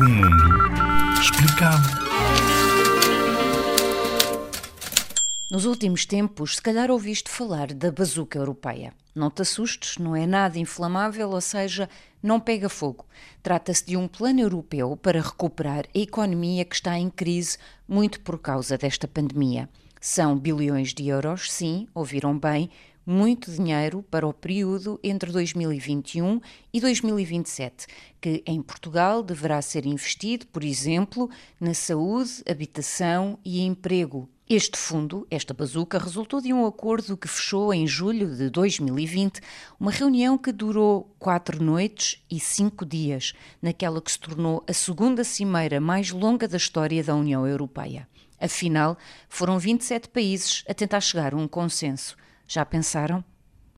O mundo explicado. Nos últimos tempos, se calhar ouviste falar da bazuca europeia. Não te assustes, não é nada inflamável, ou seja, não pega fogo. Trata-se de um plano europeu para recuperar a economia que está em crise, muito por causa desta pandemia. São bilhões de euros, sim, ouviram bem, muito dinheiro para o período entre 2021 e 2027, que em Portugal deverá ser investido, por exemplo, na saúde, habitação e emprego. Este fundo, esta bazuca, resultou de um acordo que fechou em julho de 2020, uma reunião que durou quatro noites e cinco dias, naquela que se tornou a segunda cimeira mais longa da história da União Europeia. Afinal, foram 27 países a tentar chegar a um consenso. Já pensaram?